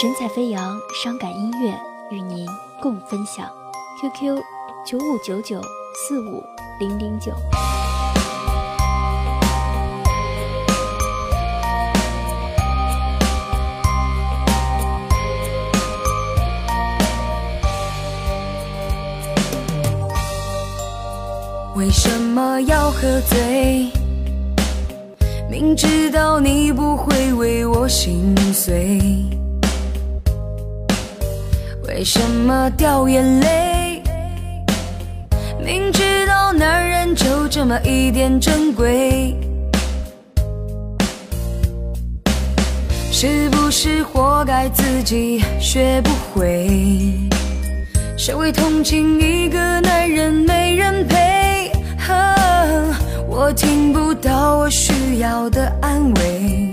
神采飞扬，伤感音乐与您共分享。QQ：九五九九四五零零九。为什么要喝醉？心碎，为什么掉眼泪？明知道男人就这么一点珍贵，是不是活该自己学不会？谁会同情一个男人没人陪？我听不到我需要的安慰，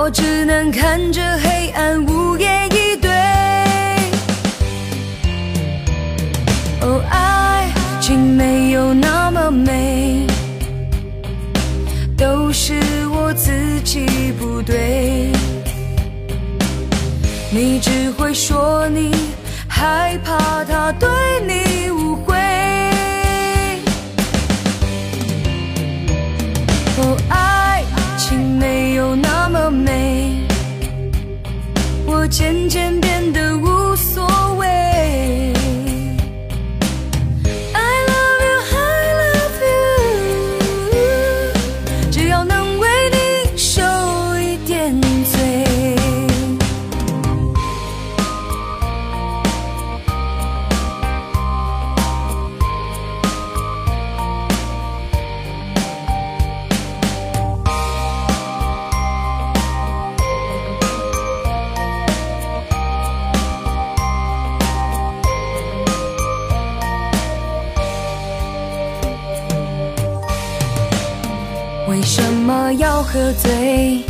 我只能看着黑暗无言以对。哦，爱情没有那么美，都是我自己不对。你只会说你害怕他对你渐渐变为什么要喝醉？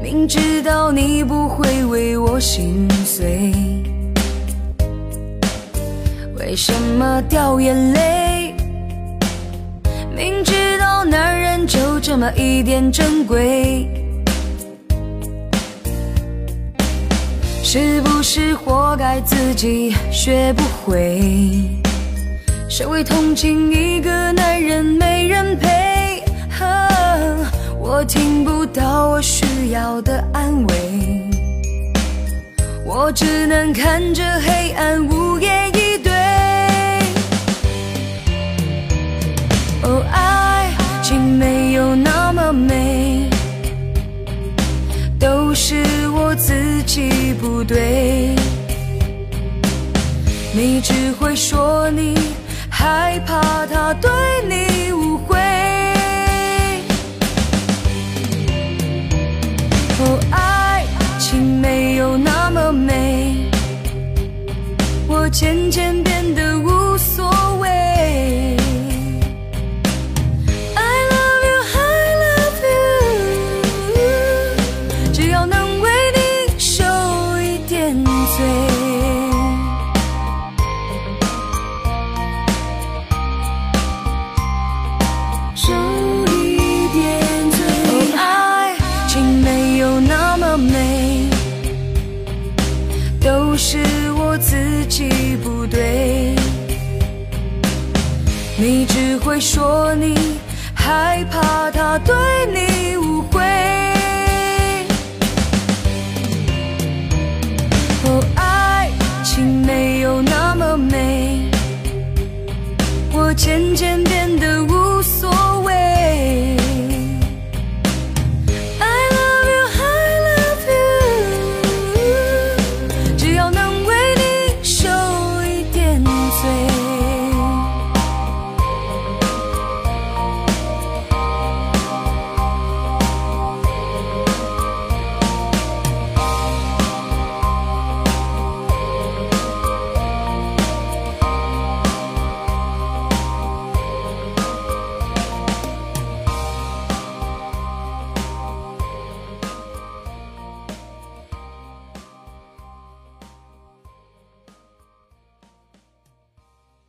明知道你不会为我心碎，为什么掉眼泪？明知道男人就这么一点珍贵，是不是活该自己学不会？谁会同情一个男人没人陪？我听不到我需要的安慰，我只能看着黑暗无言以对。哦，爱情没有那么美，都是我自己不对。你只会说你害怕他对你渐渐变得无所谓。I love you, I love you，只要能为你受一点罪。受一点罪。爱情没有那么美，都是我自己不对你只会说你害怕他对你误会哦爱情没有那么美我渐渐变得